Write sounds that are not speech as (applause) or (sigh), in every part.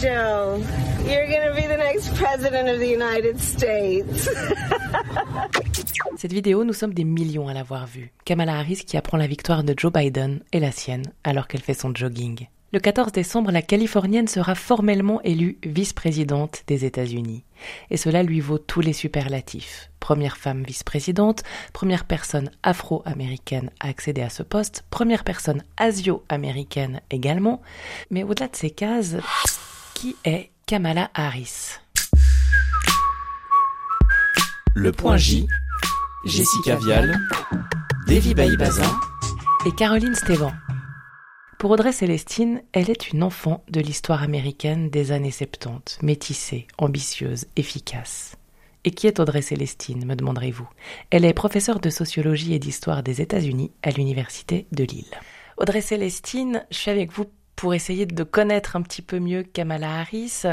Joe, you're gonna be the next president of the United States. (laughs) Cette vidéo, nous sommes des millions à l'avoir vue. Kamala Harris qui apprend la victoire de Joe Biden et la sienne alors qu'elle fait son jogging. Le 14 décembre, la Californienne sera formellement élue vice-présidente des États-Unis. Et cela lui vaut tous les superlatifs. Première femme vice-présidente, première personne afro-américaine à accéder à ce poste, première personne asio-américaine également. Mais au-delà de ces cases, qui est Kamala Harris Le point J, Jessica Vial, Davy Baïbaza et Caroline Stévan. Pour Audrey Célestine, elle est une enfant de l'histoire américaine des années 70, métissée, ambitieuse, efficace. Et qui est Audrey Célestine, me demanderez-vous? Elle est professeure de sociologie et d'histoire des États-Unis à l'Université de Lille. Audrey Célestine, je suis avec vous pour essayer de connaître un petit peu mieux Kamala Harris.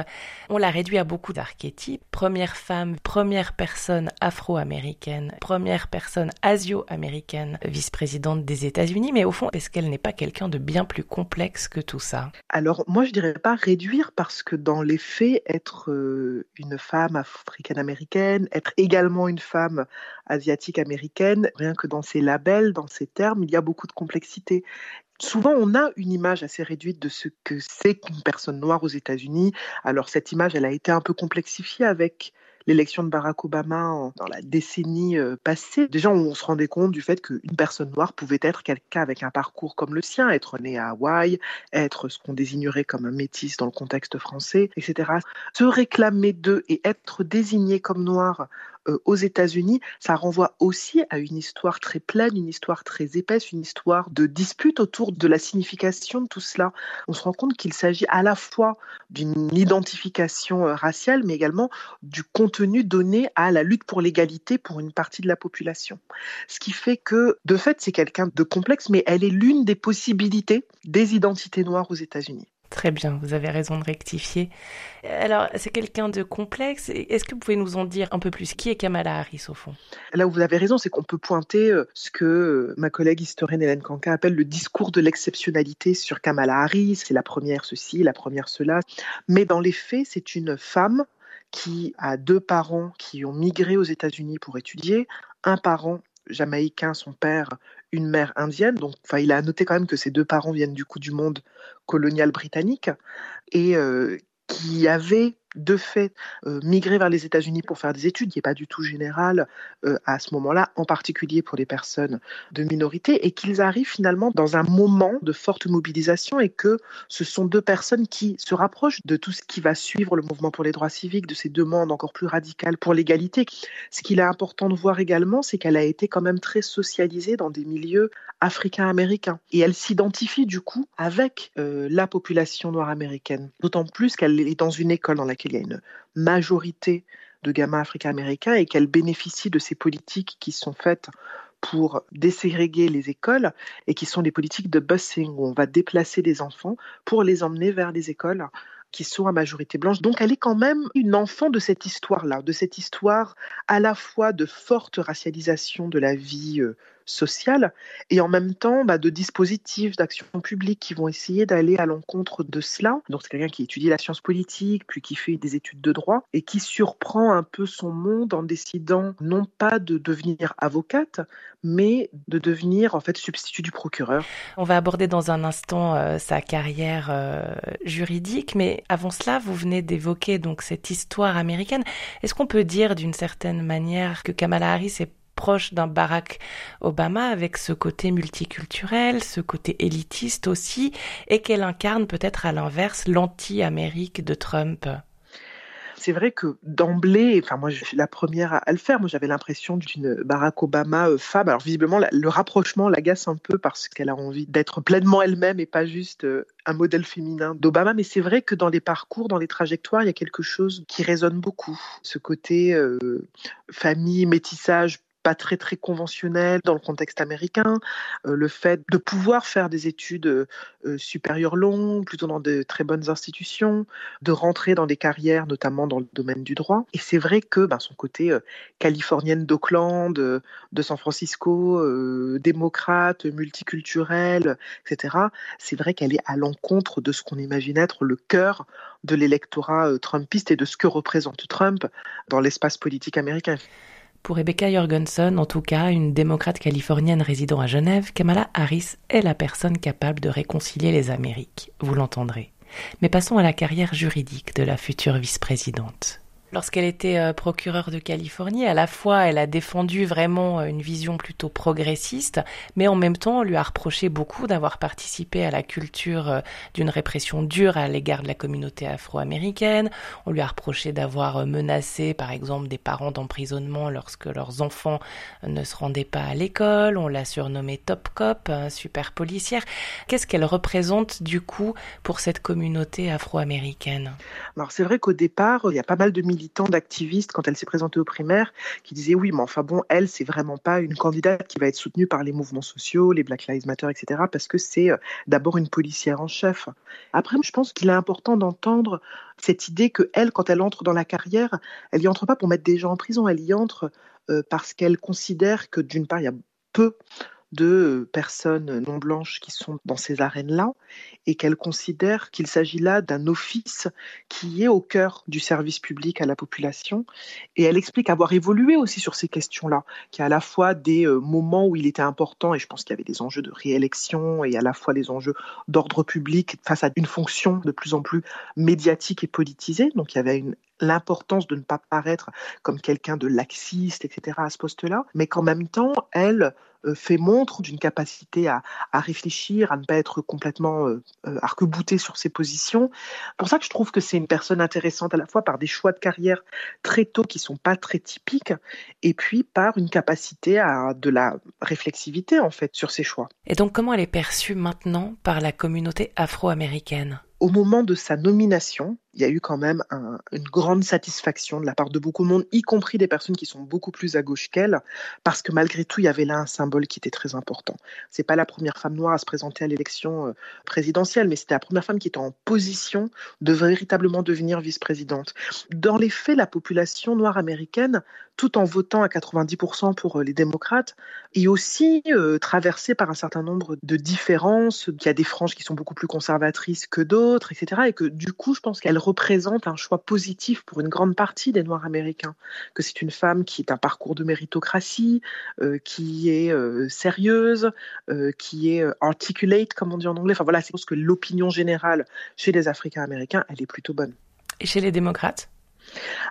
On l'a réduit à beaucoup d'archétypes. Première femme, première personne afro-américaine, première personne asio-américaine, vice-présidente des États-Unis. Mais au fond, est-ce qu'elle n'est pas quelqu'un de bien plus complexe que tout ça Alors, moi, je dirais pas réduire parce que dans les faits, être euh, une femme africaine-américaine, être également une femme asiatique-américaine, rien que dans ces labels, dans ces termes, il y a beaucoup de complexité. Souvent, on a une image assez réduite de ce que c'est qu'une personne noire aux États-Unis. Alors, cette image, elle a été un peu complexifiée avec l'élection de Barack Obama dans la décennie euh, passée. Déjà, on se rendait compte du fait qu'une personne noire pouvait être quelqu'un avec un parcours comme le sien, être né à Hawaï, être ce qu'on désignerait comme un métis dans le contexte français, etc. Se réclamer d'eux et être désigné comme noir euh, aux États-Unis, ça renvoie aussi à une histoire très pleine, une histoire très épaisse, une histoire de dispute autour de la signification de tout cela. On se rend compte qu'il s'agit à la fois d'une identification euh, raciale, mais également du contenu donné à la lutte pour l'égalité pour une partie de la population. Ce qui fait que, de fait, c'est quelqu'un de complexe, mais elle est l'une des possibilités des identités noires aux États-Unis. Très bien, vous avez raison de rectifier. Alors, c'est quelqu'un de complexe. Est-ce que vous pouvez nous en dire un peu plus? Qui est Kamala Harris au fond? Là où vous avez raison, c'est qu'on peut pointer euh, ce que euh, ma collègue historienne Hélène Kanka appelle le discours de l'exceptionnalité sur Kamala Harris. C'est la première ceci, la première cela. Mais dans les faits, c'est une femme qui a deux parents qui ont migré aux États-Unis pour étudier, un parent jamaïcain, son père, une mère indienne. Donc, enfin, il a noté quand même que ses deux parents viennent du coup du monde colonial britannique et euh, qui avait de fait euh, migré vers les États-Unis pour faire des études, qui n'est pas du tout général euh, à ce moment-là, en particulier pour les personnes de minorité, et qu'ils arrivent finalement dans un moment de forte mobilisation et que ce sont deux personnes qui se rapprochent de tout ce qui va suivre le mouvement pour les droits civiques, de ces demandes encore plus radicales pour l'égalité. Ce qu'il est important de voir également, c'est qu'elle a été quand même très socialisée dans des milieux africains-américains. Et elle s'identifie du coup avec euh, la population noire américaine, d'autant plus qu'elle est dans une école dans laquelle il y a une majorité de gamins africains-américains et qu'elle bénéficie de ces politiques qui sont faites pour déségréguer les écoles et qui sont des politiques de busing où on va déplacer des enfants pour les emmener vers les écoles qui sont à majorité blanche. Donc elle est quand même une enfant de cette histoire-là, de cette histoire à la fois de forte racialisation de la vie euh, sociale et en même temps bah, de dispositifs d'action publique qui vont essayer d'aller à l'encontre de cela. Donc c'est quelqu'un qui étudie la science politique, puis qui fait des études de droit et qui surprend un peu son monde en décidant non pas de devenir avocate, mais de devenir en fait substitut du procureur. On va aborder dans un instant euh, sa carrière euh, juridique, mais avant cela, vous venez d'évoquer donc cette histoire américaine. Est-ce qu'on peut dire d'une certaine manière que Kamala Harris est proche d'un Barack Obama avec ce côté multiculturel, ce côté élitiste aussi, et qu'elle incarne peut-être à l'inverse l'anti-Amérique de Trump. C'est vrai que d'emblée, enfin moi je suis la première à, le faire, moi j'avais l'impression d'une Barack Obama euh, femme. Alors visiblement le rapprochement l'agace un peu parce qu'elle a envie d'être pleinement elle-même et pas juste euh, un modèle féminin d'Obama, mais c'est vrai que dans les parcours, dans les trajectoires, il y a quelque chose qui résonne beaucoup. Ce côté euh, famille, métissage très très conventionnel dans le contexte américain, le fait de pouvoir faire des études supérieures longues, plutôt dans de très bonnes institutions, de rentrer dans des carrières, notamment dans le domaine du droit. Et c'est vrai que ben, son côté californienne d'Oakland, de San Francisco, démocrate, multiculturelle, etc., c'est vrai qu'elle est à l'encontre de ce qu'on imagine être le cœur de l'électorat trumpiste et de ce que représente Trump dans l'espace politique américain. Pour Rebecca Jorgensen, en tout cas, une démocrate californienne résidant à Genève, Kamala Harris est la personne capable de réconcilier les Amériques, vous l'entendrez. Mais passons à la carrière juridique de la future vice-présidente. Lorsqu'elle était euh, procureure de Californie, à la fois elle a défendu vraiment euh, une vision plutôt progressiste, mais en même temps on lui a reproché beaucoup d'avoir participé à la culture euh, d'une répression dure à l'égard de la communauté afro-américaine. On lui a reproché d'avoir menacé par exemple des parents d'emprisonnement lorsque leurs enfants ne se rendaient pas à l'école. On l'a surnommée Top Cop, super policière. Qu'est-ce qu'elle représente du coup pour cette communauté afro-américaine? Alors c'est vrai qu'au départ, il y a pas mal de d'activistes, quand elle s'est présentée aux primaires, qui disaient oui, mais enfin bon, elle, c'est vraiment pas une candidate qui va être soutenue par les mouvements sociaux, les Black Lives Matter, etc., parce que c'est euh, d'abord une policière en chef. Après, je pense qu'il est important d'entendre cette idée que elle, quand elle entre dans la carrière, elle y entre pas pour mettre des gens en prison, elle y entre euh, parce qu'elle considère que d'une part, il y a peu de personnes non blanches qui sont dans ces arènes-là et qu'elle considère qu'il s'agit là d'un office qui est au cœur du service public à la population. Et elle explique avoir évolué aussi sur ces questions-là, qu'il y a à la fois des euh, moments où il était important, et je pense qu'il y avait des enjeux de réélection et à la fois les enjeux d'ordre public face à une fonction de plus en plus médiatique et politisée. Donc il y avait une l'importance de ne pas paraître comme quelqu'un de laxiste, etc. à ce poste-là, mais qu'en même temps, elle euh, fait montre d'une capacité à, réfléchir, à ne pas être complètement euh, euh, arc-boutée sur ses positions. Pour ça que je trouve que c'est une personne intéressante à la fois par des choix de carrière très tôt qui sont pas très typiques, et puis par une capacité à de la réflexivité en fait sur ses choix. Et donc comment elle est perçue maintenant par la communauté afro-américaine? Au moment de sa nomination, il y a eu quand même une grande satisfaction de la part de beaucoup de monde, y compris des personnes qui sont beaucoup plus à gauche qu'elle, parce que malgré tout, il y avait là un symbole qui était très important. C'est pas la première femme noire à se présenter à l'élection euh, présidentielle, mais c'était la première femme qui était en position de véritablement devenir vice-présidente. Dans les faits, la population noire américaine, tout en votant à 90% pour euh, les démocrates, est aussi euh, traversée par un certain nombre de différences. Il y a des franges qui sont beaucoup plus conservatrices que d'autres, etc. Et que du coup, je pense qu'elle représente un choix positif pour une grande partie des Noirs américains, que c'est une femme qui est un parcours de méritocratie, euh, qui est euh, sérieuse, euh, qui est articulate, comme on dit en anglais. Enfin voilà, c'est parce que l'opinion générale chez les Africains américains, elle est plutôt bonne. Et chez les démocrates?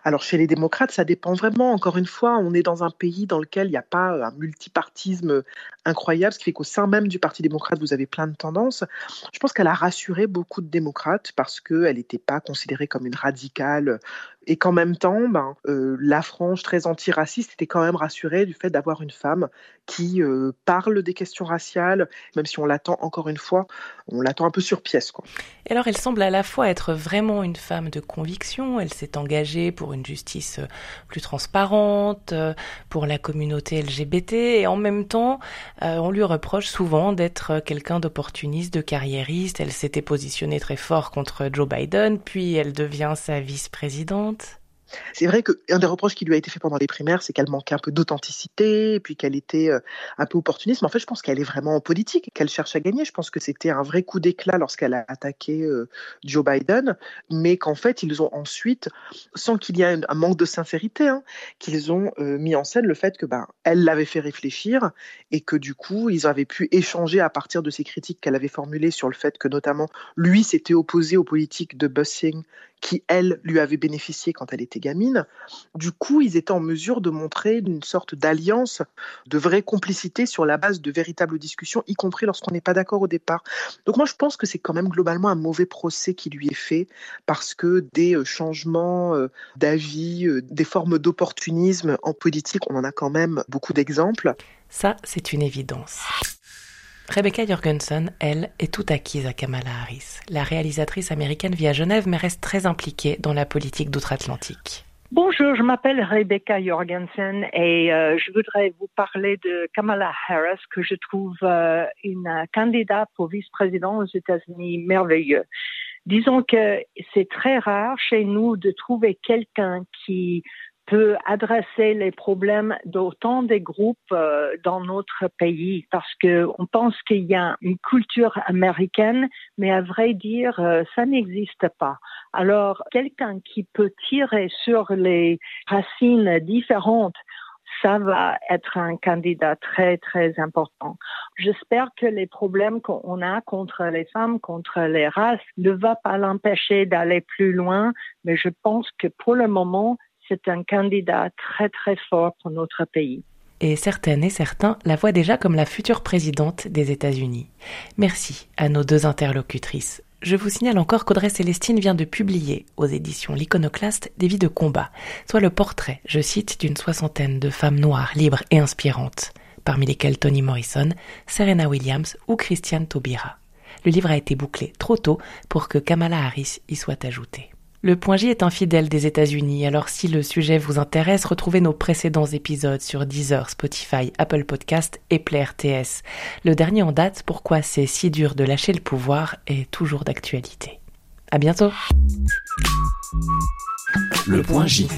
Alors chez les démocrates, ça dépend vraiment. Encore une fois, on est dans un pays dans lequel il n'y a pas un multipartisme incroyable, ce qui fait qu'au sein même du Parti démocrate, vous avez plein de tendances. Je pense qu'elle a rassuré beaucoup de démocrates parce qu'elle n'était pas considérée comme une radicale et qu'en même temps, ben, euh, la frange très antiraciste était quand même rassurée du fait d'avoir une femme qui euh, parle des questions raciales, même si on l'attend encore une fois, on l'attend un peu sur pièce. Quoi. Et alors elle semble à la fois être vraiment une femme de conviction, elle s'est engagée pour une justice euh, plus transparente, pour la communauté LGBT, et en même temps, on lui reproche souvent d'être quelqu'un d'opportuniste, de carriériste, elle s'était positionnée très fort contre Joe Biden, puis elle devient sa vice-présidente. C'est vrai qu'un des reproches qui lui a été fait pendant les primaires, c'est qu'elle manquait un peu d'authenticité, puis qu'elle était euh, un peu opportuniste. Mais en fait, je pense qu'elle est vraiment en politique, qu'elle cherche à gagner. Je pense que c'était un vrai coup d'éclat lorsqu'elle a attaqué euh, Joe Biden, mais qu'en fait, ils ont ensuite, sans qu'il y ait un manque de sincérité, hein, qu'ils ont euh, mis en scène le fait que ben, elle l'avait fait réfléchir et que du coup, ils avaient pu échanger à partir de ces critiques qu'elle avait formulées sur le fait que notamment lui s'était opposé aux politiques de busing qui, elle, lui avait bénéficié quand elle était gamine. Du coup, ils étaient en mesure de montrer une sorte d'alliance, de vraie complicité sur la base de véritables discussions, y compris lorsqu'on n'est pas d'accord au départ. Donc moi, je pense que c'est quand même globalement un mauvais procès qui lui est fait, parce que des euh, changements euh, d'avis, euh, des formes d'opportunisme en politique, on en a quand même beaucoup d'exemples. Ça, c'est une évidence. Rebecca Jorgensen, elle, est tout acquise à Kamala Harris. La réalisatrice américaine vit à Genève mais reste très impliquée dans la politique d'outre-Atlantique. Bonjour, je m'appelle Rebecca Jorgensen et euh, je voudrais vous parler de Kamala Harris, que je trouve euh, une candidate pour vice-président aux États-Unis merveilleux. Disons que c'est très rare chez nous de trouver quelqu'un qui peut adresser les problèmes d'autant des groupes euh, dans notre pays parce que on pense qu'il y a une culture américaine, mais à vrai dire, euh, ça n'existe pas. Alors, quelqu'un qui peut tirer sur les racines différentes ça va être un candidat très, très important. J'espère que les problèmes qu'on a contre les femmes, contre les races, ne va pas l'empêcher d'aller plus loin, mais je pense que pour le moment, c'est un candidat très très fort pour notre pays. Et certaines et certains la voient déjà comme la future présidente des États-Unis. Merci à nos deux interlocutrices. Je vous signale encore qu'Audrey Célestine vient de publier aux éditions L'Iconoclaste des vies de combat, soit le portrait, je cite, d'une soixantaine de femmes noires, libres et inspirantes, parmi lesquelles Toni Morrison, Serena Williams ou Christiane Taubira. Le livre a été bouclé trop tôt pour que Kamala Harris y soit ajoutée. Le point J est un fidèle des États-Unis, alors si le sujet vous intéresse, retrouvez nos précédents épisodes sur Deezer, Spotify, Apple Podcast et Play RTS. Le dernier en date, Pourquoi c'est si dur de lâcher le pouvoir, est toujours d'actualité. À bientôt! Le point J.